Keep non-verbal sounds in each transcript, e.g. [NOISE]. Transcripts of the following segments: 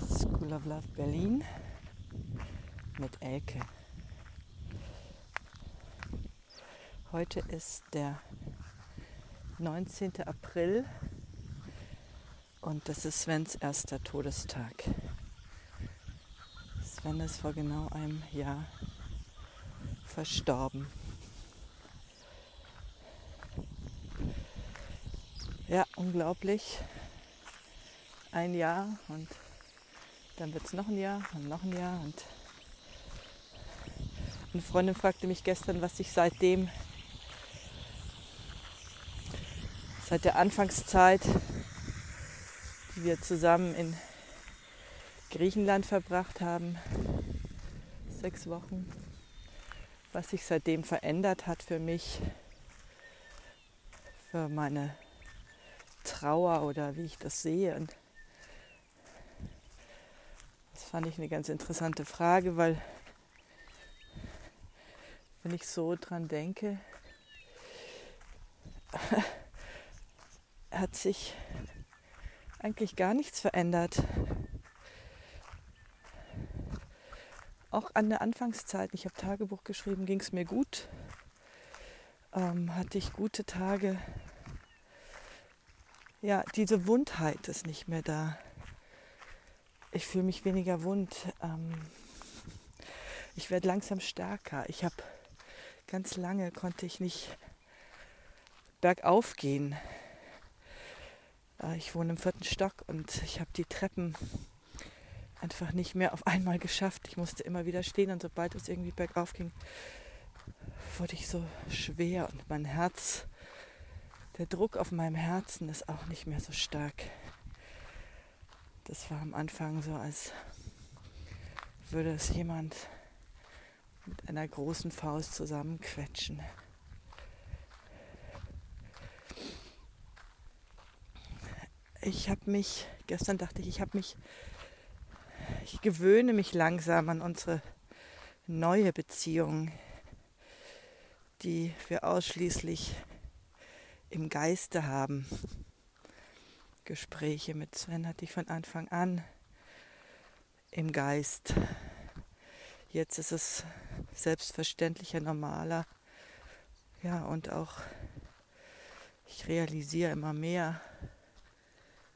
School of Love Berlin mit Elke. Heute ist der 19. April und das ist Svens erster Todestag. Sven ist vor genau einem Jahr verstorben. Ja, unglaublich. Ein Jahr und dann wird es noch ein Jahr und noch ein Jahr. Und eine Freundin fragte mich gestern, was ich seitdem, seit der Anfangszeit, die wir zusammen in Griechenland verbracht haben, sechs Wochen, was sich seitdem verändert hat für mich, für meine Trauer oder wie ich das sehe. Und das fand ich eine ganz interessante Frage, weil wenn ich so dran denke, [LAUGHS] hat sich eigentlich gar nichts verändert. Auch an der Anfangszeit, ich habe Tagebuch geschrieben, ging es mir gut. Ähm, hatte ich gute Tage, ja, diese Wundheit ist nicht mehr da. Ich fühle mich weniger wund. Ähm, ich werde langsam stärker. Ich habe ganz lange konnte ich nicht bergauf gehen. Äh, ich wohne im vierten Stock und ich habe die Treppen einfach nicht mehr auf einmal geschafft. Ich musste immer wieder stehen und sobald es irgendwie bergauf ging, wurde ich so schwer und mein Herz der Druck auf meinem Herzen ist auch nicht mehr so stark. Das war am Anfang so, als würde es jemand mit einer großen Faust zusammenquetschen. Ich habe mich, gestern dachte ich, ich habe mich, ich gewöhne mich langsam an unsere neue Beziehung, die wir ausschließlich im Geiste haben. Gespräche mit Sven hatte ich von Anfang an im Geist. Jetzt ist es selbstverständlicher, normaler. Ja, und auch ich realisiere immer mehr,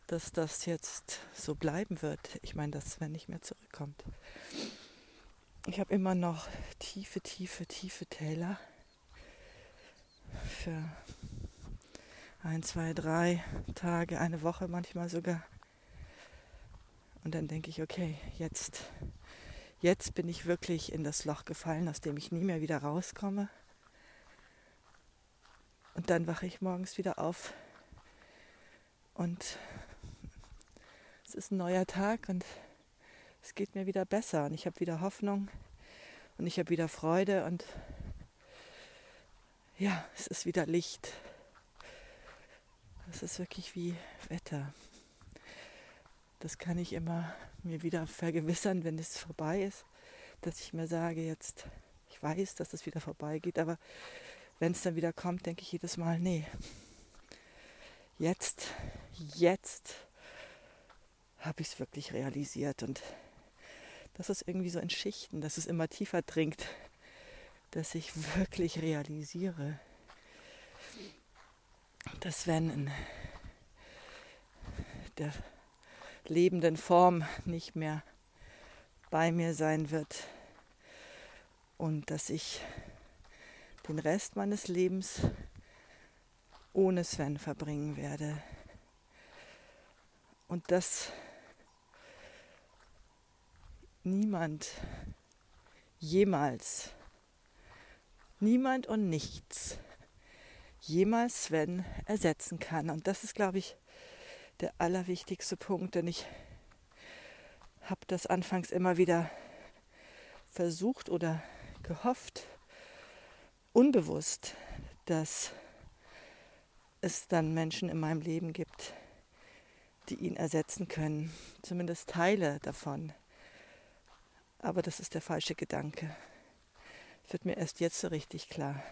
dass das jetzt so bleiben wird. Ich meine, dass Sven nicht mehr zurückkommt. Ich habe immer noch tiefe, tiefe, tiefe Täler für ein, zwei, drei Tage, eine Woche manchmal sogar. Und dann denke ich, okay, jetzt, jetzt bin ich wirklich in das Loch gefallen, aus dem ich nie mehr wieder rauskomme. Und dann wache ich morgens wieder auf und es ist ein neuer Tag und es geht mir wieder besser und ich habe wieder Hoffnung und ich habe wieder Freude und ja, es ist wieder Licht. Das ist wirklich wie Wetter. Das kann ich immer mir wieder vergewissern, wenn es vorbei ist, dass ich mir sage, jetzt, ich weiß, dass es wieder vorbeigeht, aber wenn es dann wieder kommt, denke ich jedes Mal, nee, jetzt, jetzt habe ich es wirklich realisiert und das ist irgendwie so in Schichten, dass es immer tiefer dringt, dass ich wirklich realisiere, dass wenn in der lebenden Form nicht mehr bei mir sein wird und dass ich den Rest meines Lebens ohne Sven verbringen werde. Und dass niemand jemals, niemand und nichts jemals Sven ersetzen kann. Und das ist, glaube ich, der allerwichtigste Punkt, denn ich habe das anfangs immer wieder versucht oder gehofft, unbewusst, dass es dann Menschen in meinem Leben gibt, die ihn ersetzen können, zumindest Teile davon. Aber das ist der falsche Gedanke. Das wird mir erst jetzt so richtig klar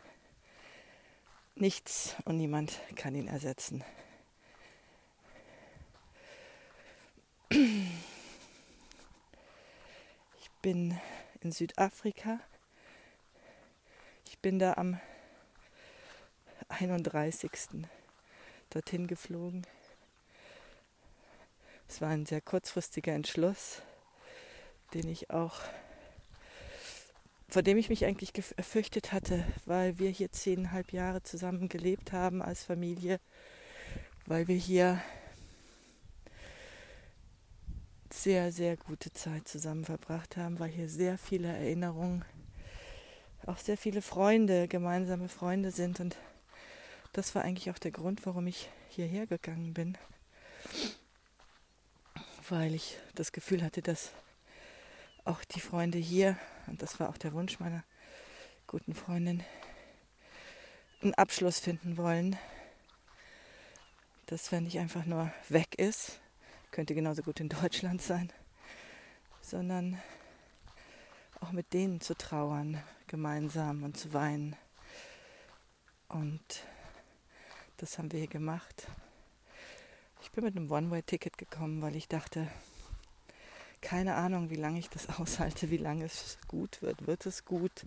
nichts und niemand kann ihn ersetzen. Ich bin in Südafrika. Ich bin da am 31. dorthin geflogen. Es war ein sehr kurzfristiger Entschluss, den ich auch vor dem ich mich eigentlich gefürchtet hatte, weil wir hier zehneinhalb Jahre zusammen gelebt haben als Familie, weil wir hier sehr, sehr gute Zeit zusammen verbracht haben, weil hier sehr viele Erinnerungen, auch sehr viele Freunde, gemeinsame Freunde sind. Und das war eigentlich auch der Grund, warum ich hierher gegangen bin weil ich das Gefühl hatte, dass auch die Freunde hier, und das war auch der Wunsch meiner guten Freundin, einen Abschluss finden wollen, dass wenn ich einfach nur weg ist, könnte genauso gut in Deutschland sein, sondern auch mit denen zu trauern, gemeinsam und zu weinen. Und das haben wir hier gemacht. Ich bin mit einem One-Way-Ticket gekommen, weil ich dachte, keine Ahnung, wie lange ich das [LAUGHS] aushalte, wie lange es gut wird. Wird es gut?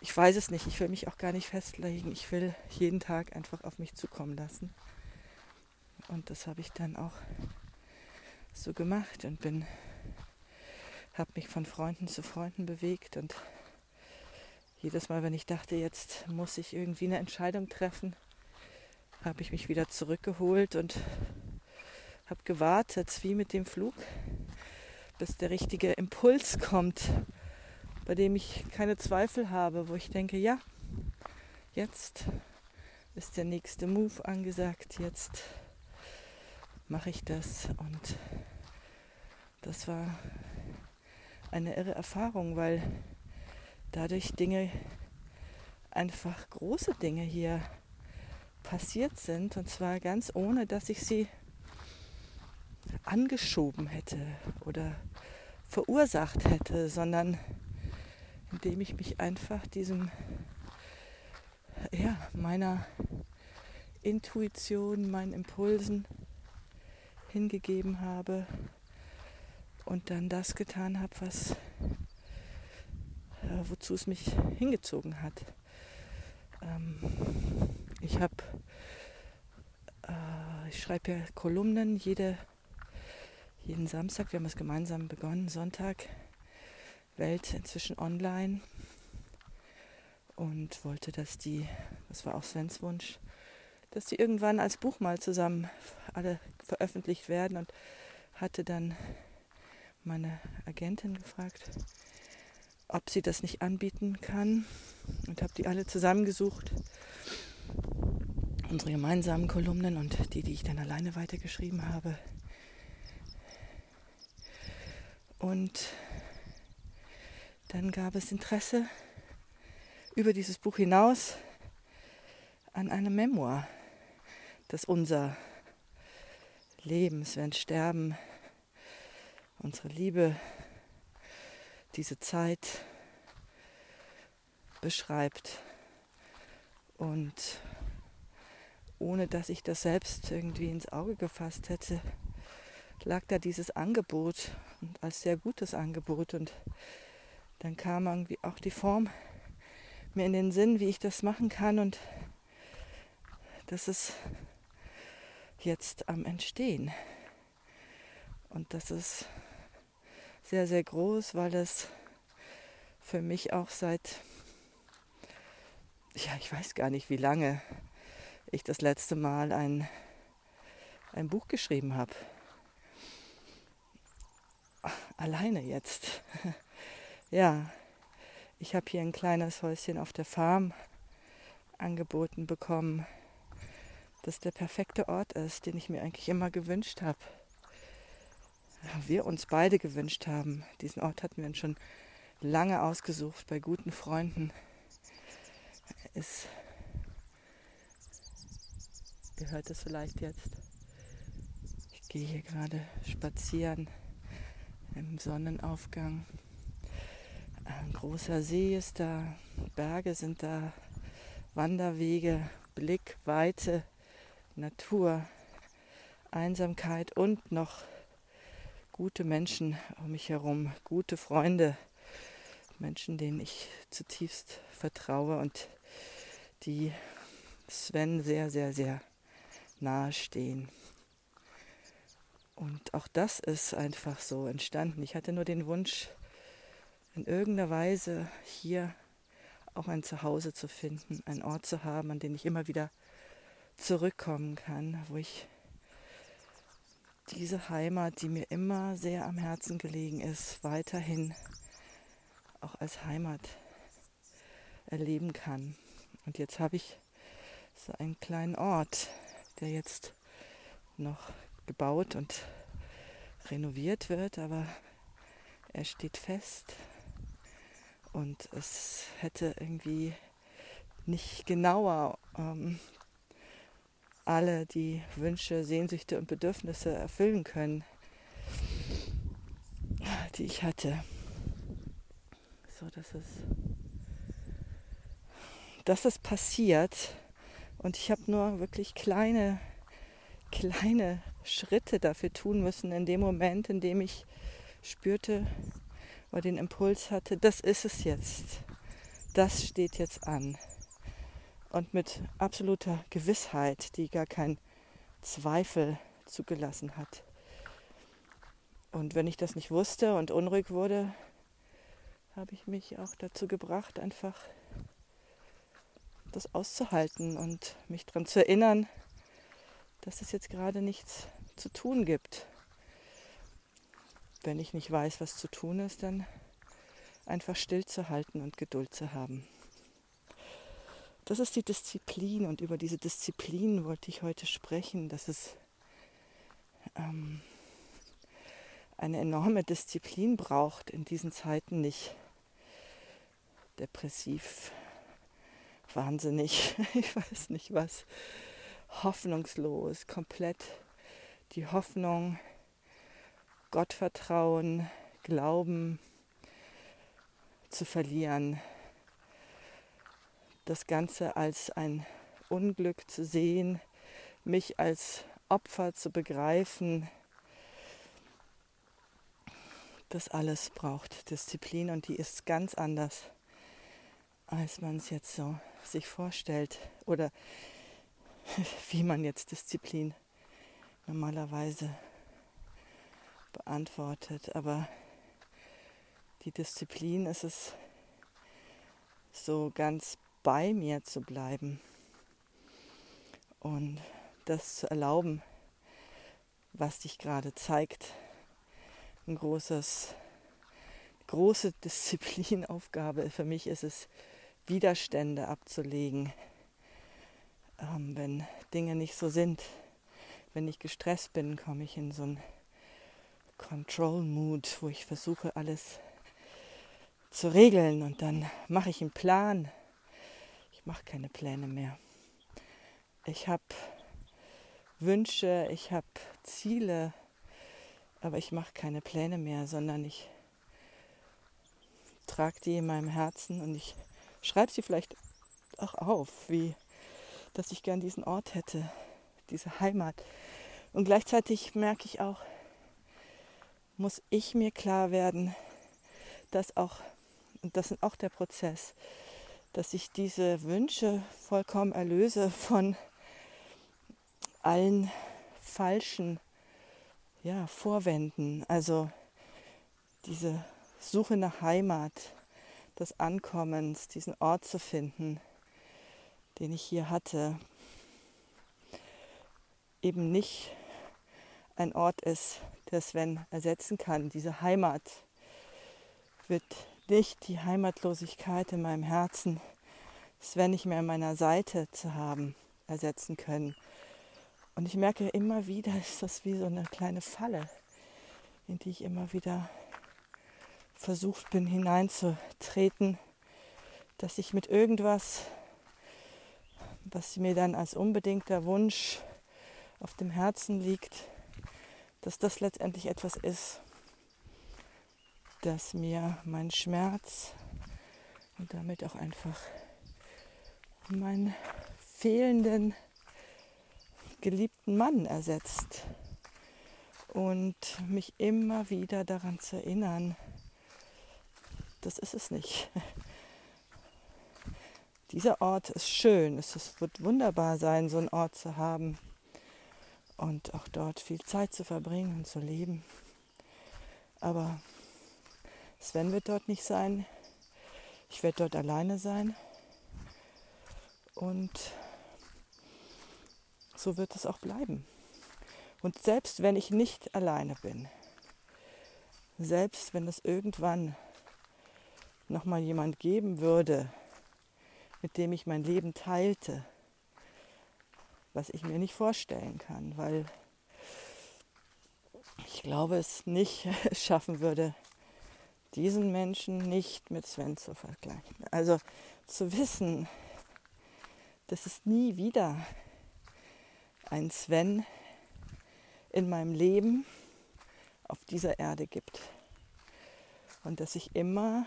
Ich, weiß es nicht. Ich will mich auch gar nicht festlegen. Ich will jeden Tag einfach auf mich zukommen lassen. Und das habe ich dann auch so gemacht und bin, habe mich von Freunden zu Freunden bewegt und jedes Mal, wenn ich dachte, jetzt muss ich irgendwie eine Entscheidung treffen, habe ich mich wieder zurückgeholt und habe gewartet, wie mit dem Flug, bis der richtige Impuls kommt, bei dem ich keine Zweifel habe, wo ich denke, ja, jetzt ist der nächste Move angesagt, jetzt mache ich das. Und das war eine irre Erfahrung, weil dadurch Dinge, einfach große Dinge hier passiert sind. Und zwar ganz ohne, dass ich sie angeschoben hätte oder verursacht hätte, sondern indem ich mich einfach diesem, ja, meiner Intuition, meinen Impulsen hingegeben habe und dann das getan habe, was äh, wozu es mich hingezogen hat. Ähm, ich habe, äh, ich schreibe ja Kolumnen jede, jeden Samstag. Wir haben es gemeinsam begonnen. Sonntag, Welt inzwischen online. Und wollte, dass die, das war auch Svens Wunsch, dass die irgendwann als Buch mal zusammen alle veröffentlicht werden. Und hatte dann meine Agentin gefragt, ob sie das nicht anbieten kann. Und habe die alle zusammengesucht unsere gemeinsamen Kolumnen und die, die ich dann alleine weitergeschrieben habe. Und dann gab es Interesse über dieses Buch hinaus an einem Memoir, das unser Leben, wenn Sterben, unsere Liebe, diese Zeit beschreibt. Und ohne dass ich das selbst irgendwie ins Auge gefasst hätte, lag da dieses Angebot und als sehr gutes Angebot und dann kam irgendwie auch die Form mir in den Sinn, wie ich das machen kann und das ist jetzt am Entstehen. Und das ist sehr, sehr groß, weil es für mich auch seit, ja, ich weiß gar nicht wie lange, ich das letzte Mal ein, ein Buch geschrieben habe. Alleine jetzt. [LAUGHS] ja, ich habe hier ein kleines Häuschen auf der Farm angeboten bekommen, das der perfekte Ort ist, den ich mir eigentlich immer gewünscht habe. Wir uns beide gewünscht haben. Diesen Ort hatten wir schon lange ausgesucht bei guten Freunden. Ist Ihr hört es vielleicht jetzt. Ich gehe hier gerade spazieren im Sonnenaufgang. Ein großer See ist da, Berge sind da, Wanderwege, Blick, Weite, Natur, Einsamkeit und noch gute Menschen um mich herum, gute Freunde, Menschen, denen ich zutiefst vertraue und die Sven sehr, sehr, sehr nahe stehen. Und auch das ist einfach so entstanden. Ich hatte nur den Wunsch, in irgendeiner Weise hier auch ein Zuhause zu finden, einen Ort zu haben, an den ich immer wieder zurückkommen kann, wo ich diese Heimat, die mir immer sehr am Herzen gelegen ist, weiterhin auch als Heimat erleben kann. Und jetzt habe ich so einen kleinen Ort, der jetzt noch gebaut und renoviert wird, aber er steht fest und es hätte irgendwie nicht genauer ähm, alle die Wünsche, Sehnsüchte und Bedürfnisse erfüllen können, die ich hatte. So, dass es, dass es passiert und ich habe nur wirklich kleine, kleine Schritte dafür tun müssen in dem Moment, in dem ich spürte oder den Impuls hatte, das ist es jetzt. Das steht jetzt an und mit absoluter Gewissheit, die gar keinen Zweifel zugelassen hat. Und wenn ich das nicht wusste und unruhig wurde, habe ich mich auch dazu gebracht, einfach das auszuhalten und mich daran zu erinnern, dass es jetzt gerade nichts zu tun gibt. Wenn ich nicht weiß, was zu tun ist, dann einfach stillzuhalten und Geduld zu haben. Das ist die Disziplin und über diese Disziplin wollte ich heute sprechen, dass es ähm, eine enorme Disziplin braucht in diesen Zeiten nicht depressiv, wahnsinnig, [LAUGHS] ich weiß nicht was, hoffnungslos, komplett die Hoffnung, Gottvertrauen, Glauben zu verlieren, das Ganze als ein Unglück zu sehen, mich als Opfer zu begreifen. Das alles braucht Disziplin und die ist ganz anders, als man es jetzt so sich vorstellt oder [LAUGHS] wie man jetzt Disziplin normalerweise beantwortet. Aber die Disziplin ist es so ganz bei mir zu bleiben und das zu erlauben, was dich gerade zeigt. Ein großes, große [LAUGHS] Disziplinaufgabe für mich ist es, Widerstände abzulegen, ähm, wenn Dinge nicht so sind. Wenn ich gestresst bin, komme ich in so einen Control-Mood, wo ich versuche, alles zu regeln und dann mache ich einen Plan ich mache keine Pläne mehr. Ich habe Wünsche, ich habe Ziele, aber ich mache keine Pläne mehr, sondern ich trage die in meinem Herzen und ich schreibe sie vielleicht auch auf, wie dass ich gern diesen Ort hätte, diese Heimat. Und gleichzeitig merke ich auch, muss ich mir klar werden, dass auch, und das ist auch der Prozess, dass ich diese Wünsche vollkommen erlöse von allen falschen ja, Vorwänden. Also diese Suche nach Heimat, des Ankommens, diesen Ort zu finden, den ich hier hatte, eben nicht ein Ort ist, der Sven ersetzen kann. Diese Heimat wird nicht die Heimatlosigkeit in meinem Herzen, Sven nicht mehr an meiner Seite zu haben, ersetzen können. Und ich merke immer wieder, ist das wie so eine kleine Falle, in die ich immer wieder versucht bin hineinzutreten, dass ich mit irgendwas, was mir dann als unbedingter Wunsch auf dem Herzen liegt, dass das letztendlich etwas ist, das mir mein Schmerz und damit auch einfach meinen fehlenden geliebten Mann ersetzt. und mich immer wieder daran zu erinnern, das ist es nicht. [LAUGHS] Dieser Ort ist schön, es wird wunderbar sein, so einen Ort zu haben und auch dort viel Zeit zu verbringen und zu leben. Aber Sven wird dort nicht sein, ich werde dort alleine sein und so wird es auch bleiben. Und selbst wenn ich nicht alleine bin, selbst wenn es irgendwann noch mal jemand geben würde, mit dem ich mein Leben teilte, was ich mir nicht vorstellen kann, weil ich glaube, es nicht [LAUGHS] schaffen würde, diesen Menschen nicht mit Sven zu vergleichen. Also zu wissen, dass es nie wieder ein Sven in meinem Leben auf dieser Erde gibt. Und dass ich immer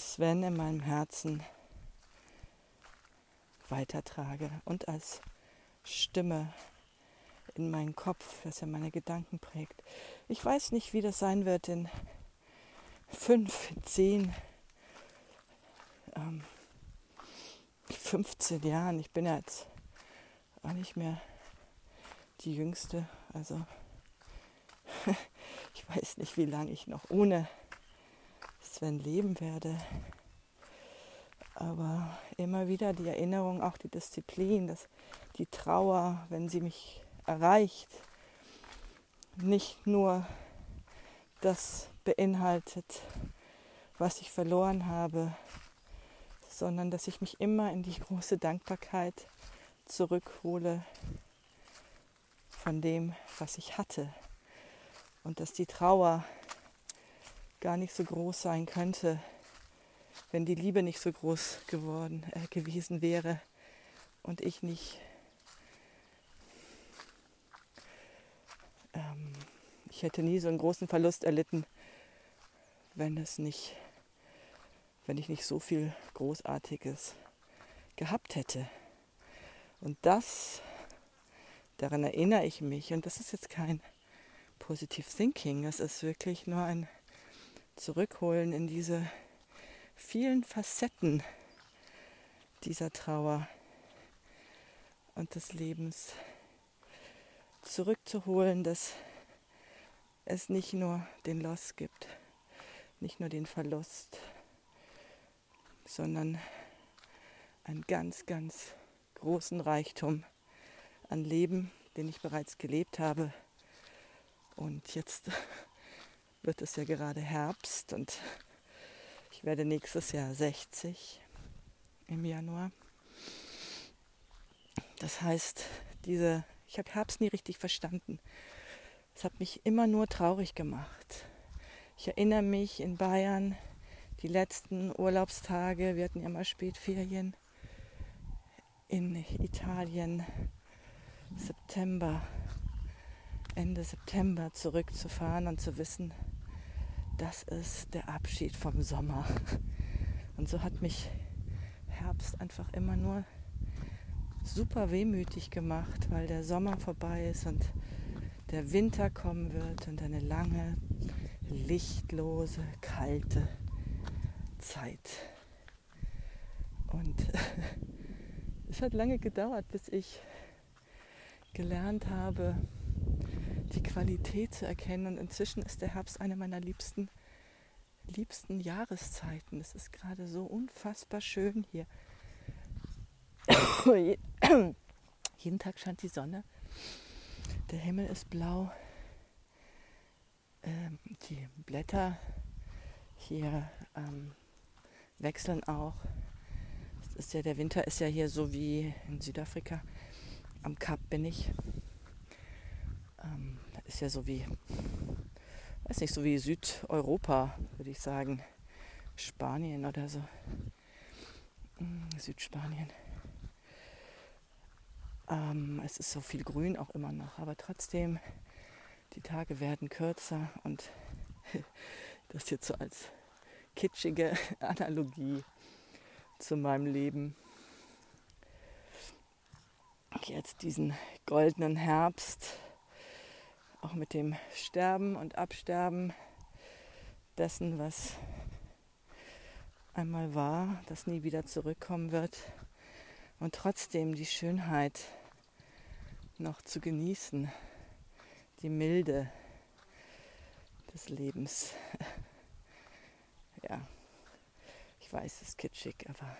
Sven in meinem Herzen weitertrage und als Stimme in meinen Kopf, dass er meine Gedanken prägt. Ich weiß nicht, wie das sein wird in fünf, zehn, ähm, 15 Jahren. Ich bin ja jetzt auch nicht mehr die Jüngste. Also [LAUGHS] ich weiß nicht, wie lange ich noch ohne Sven leben werde. Aber immer wieder die Erinnerung, auch die Disziplin, dass die Trauer, wenn sie mich erreicht, nicht nur das beinhaltet, was ich verloren habe, sondern dass ich mich immer in die große Dankbarkeit zurückhole von dem, was ich hatte. Und dass die Trauer gar nicht so groß sein könnte, wenn die Liebe nicht so groß geworden äh, gewesen wäre und ich nicht ähm, ich hätte nie so einen großen Verlust erlitten, wenn es nicht wenn ich nicht so viel großartiges gehabt hätte. Und das daran erinnere ich mich und das ist jetzt kein Positive Thinking, es ist wirklich nur ein Zurückholen in diese vielen Facetten dieser Trauer und des Lebens zurückzuholen, dass es nicht nur den Loss gibt, nicht nur den Verlust, sondern einen ganz, ganz großen Reichtum an Leben, den ich bereits gelebt habe. Und jetzt wird es ja gerade Herbst und [LAUGHS] ich werde nächstes Jahr 60 im Januar. Das heißt, diese, ich habe Herbst nie richtig verstanden. Es hat mich immer nur traurig gemacht. Ich erinnere mich in Bayern, die letzten Urlaubstage, wir hatten ja mal Spätferien in Italien, September, Ende September zurückzufahren und zu wissen, das ist der Abschied vom Sommer. Und so hat mich Herbst einfach immer nur super wehmütig gemacht, weil der Sommer vorbei ist und der Winter kommen wird und eine lange, lichtlose, kalte Zeit. Und [LAUGHS] es hat lange gedauert, bis ich gelernt habe, die Qualität zu erkennen. Und inzwischen ist der Herbst eine meiner liebsten, liebsten Jahreszeiten. Es ist gerade so unfassbar schön hier. [COUGHS] Jeden Tag scheint die Sonne. Der Himmel ist blau. Ähm, die Blätter hier ähm, wechseln auch. Das ist ja, der Winter ist ja hier so wie in Südafrika. Am Kap bin ich. Ähm, ist ja so wie, weiß nicht, so wie Südeuropa, würde ich sagen. Spanien oder so. Hm, Südspanien. Ähm, es ist so viel Grün auch immer noch, aber trotzdem, die Tage werden kürzer und [LAUGHS] das jetzt so als kitschige [LAUGHS] Analogie zu meinem Leben. Jetzt diesen goldenen Herbst auch mit dem Sterben und Absterben dessen, was einmal war, das nie wieder zurückkommen wird und trotzdem die Schönheit noch zu genießen, die Milde des Lebens. [LAUGHS] ja, ich weiß, es ist kitschig, aber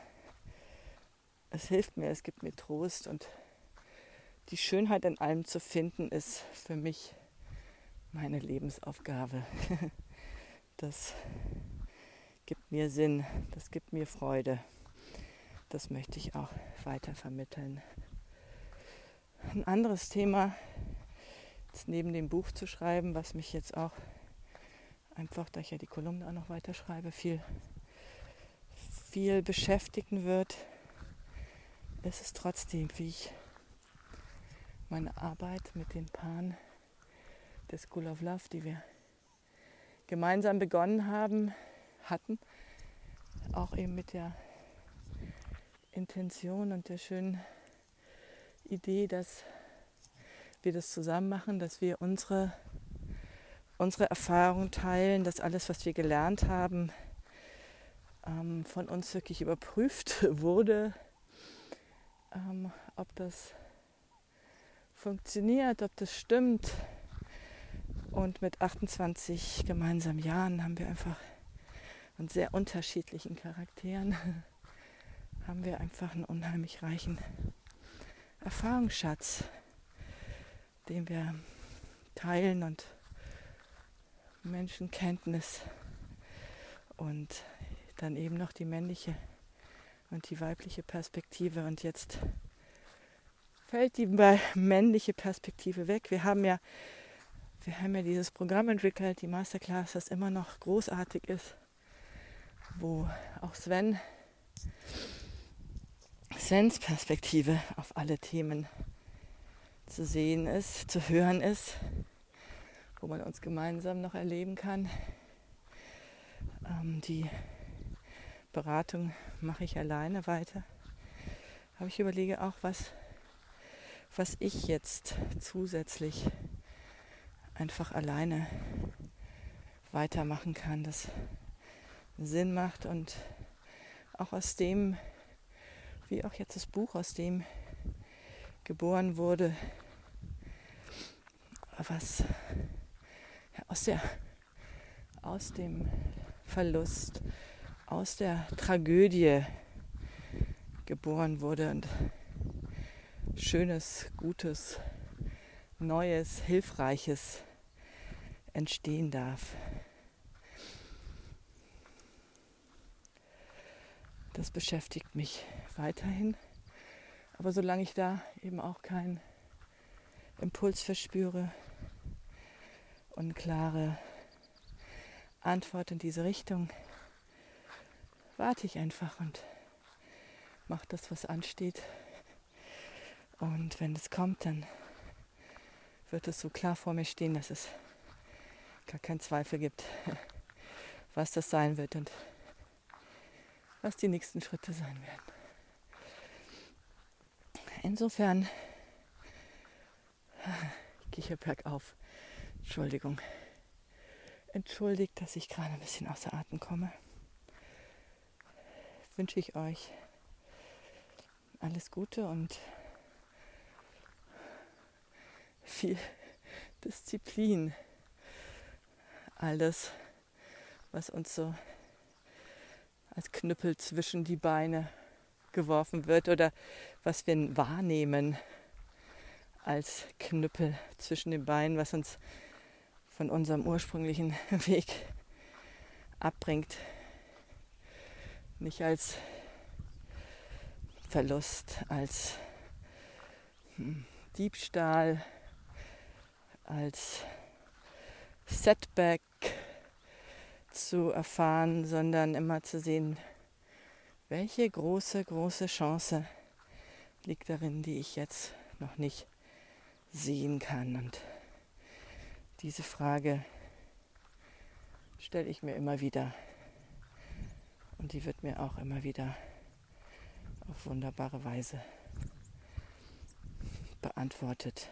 es hilft mir, es gibt mir Trost und die Schönheit in allem zu finden, ist für mich meine Lebensaufgabe. [LAUGHS] Das gibt mir Sinn, das gibt mir Freude. Das möchte ich auch weiter vermitteln. Ein anderes Thema, jetzt neben dem Buch zu schreiben, was mich jetzt auch einfach, da ich ja die Kolumne auch noch weiter schreibe, viel, viel beschäftigen wird, ist es trotzdem, wie ich meine Arbeit mit den Paaren der School of Love, die wir gemeinsam begonnen haben, hatten, auch eben mit der Intention und der schönen Idee, dass wir das zusammen machen, dass wir unsere, unsere Erfahrungen teilen, dass alles, was wir gelernt haben, ähm, von uns wirklich überprüft [LAUGHS] wurde, ähm, ob das funktioniert, ob das stimmt, und mit 28 gemeinsamen Jahren haben wir einfach und sehr unterschiedlichen Charakteren [LAUGHS] haben wir einfach einen unheimlich reichen Erfahrungsschatz, den wir teilen und Menschenkenntnis und dann eben noch die männliche und die weibliche Perspektive. Und jetzt fällt die [LAUGHS] männliche Perspektive weg. Wir haben ja wir haben ja dieses Programm entwickelt, die Masterclass, das immer noch großartig ist, wo auch Sven, Svens Perspektive auf alle Themen zu sehen ist, zu hören ist, wo man uns gemeinsam noch erleben kann. Ähm, die Beratung mache ich alleine weiter. Aber ich überlege auch, was, was ich jetzt zusätzlich einfach alleine weitermachen kann, das Sinn macht und auch aus dem, wie auch jetzt das Buch, aus dem geboren wurde, was aus der aus dem Verlust, aus der Tragödie geboren wurde und schönes, gutes, neues, hilfreiches entstehen darf. Das beschäftigt mich weiterhin. Aber solange ich da eben auch keinen Impuls verspüre und klare Antwort in diese Richtung, warte ich einfach und mache das, was ansteht. Und wenn es kommt, dann wird es so klar vor mir stehen, dass es gar keinen Zweifel gibt, [LAUGHS] was das sein wird und was die nächsten Schritte sein werden. Insofern, ich gehe hier bergauf. Entschuldigung. Entschuldigt, dass ich gerade ein bisschen außer Atem komme. Wünsche ich euch alles Gute und viel Disziplin all das, was uns so als Knüppel zwischen die Beine geworfen wird oder was wir wahrnehmen als Knüppel zwischen den Beinen, was uns von unserem ursprünglichen [LAUGHS] Weg abbringt. Nicht als Verlust, als hm, Diebstahl, als Setback zu erfahren, sondern immer zu sehen, welche große, große Chance liegt darin, die ich jetzt noch nicht sehen kann. Und diese Frage stelle ich mir immer wieder. Und die wird mir auch immer wieder auf wunderbare Weise beantwortet.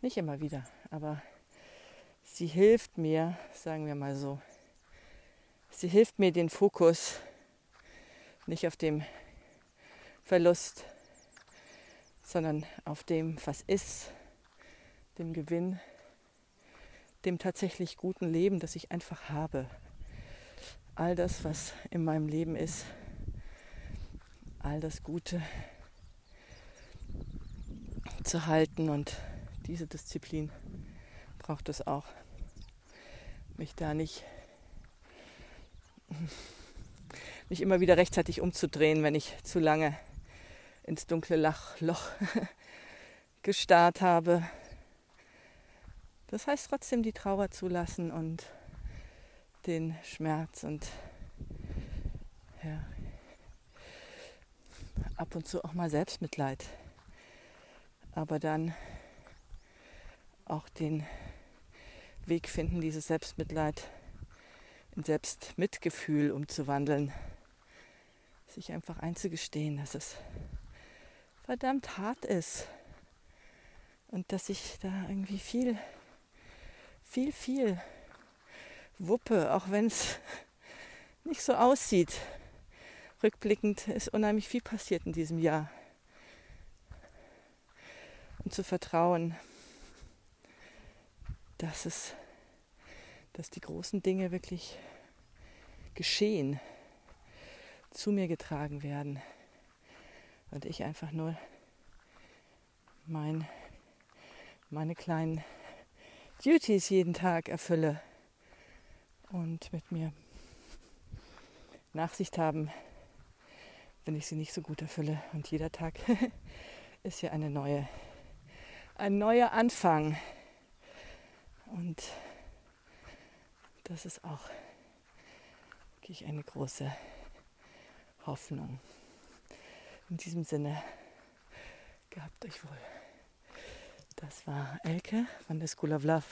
Nicht immer wieder, aber sie hilft mir, sagen wir mal so, sie hilft mir den Fokus nicht auf dem Verlust, sondern auf dem, was ist, dem Gewinn, dem tatsächlich guten Leben, das ich einfach habe. All das, was in meinem Leben ist, all das Gute zu halten und diese Disziplin braucht es auch, mich da nicht, nicht immer wieder rechtzeitig umzudrehen, wenn ich zu lange ins dunkle Lachloch [LAUGHS] gestarrt habe. Das heißt trotzdem die Trauer zulassen und den Schmerz und ja, ab und zu auch mal Selbstmitleid. Aber dann auch den Weg finden, dieses Selbstmitleid in Selbstmitgefühl umzuwandeln. Sich einfach einzugestehen, dass es verdammt hart ist und dass ich da irgendwie viel, viel, viel wuppe, auch wenn es nicht so aussieht. Rückblickend ist unheimlich viel passiert in diesem Jahr. Und zu vertrauen, dass es, dass die großen Dinge wirklich geschehen, zu mir getragen werden und ich einfach nur mein, meine kleinen Duties jeden Tag erfülle und mit mir Nachsicht haben, wenn ich sie nicht so gut erfülle. Und jeder Tag [LAUGHS] ist ja eine neue, ein neuer Anfang. Und das ist auch wirklich eine große Hoffnung. In diesem Sinne, gehabt euch wohl. Das war Elke von der School of Love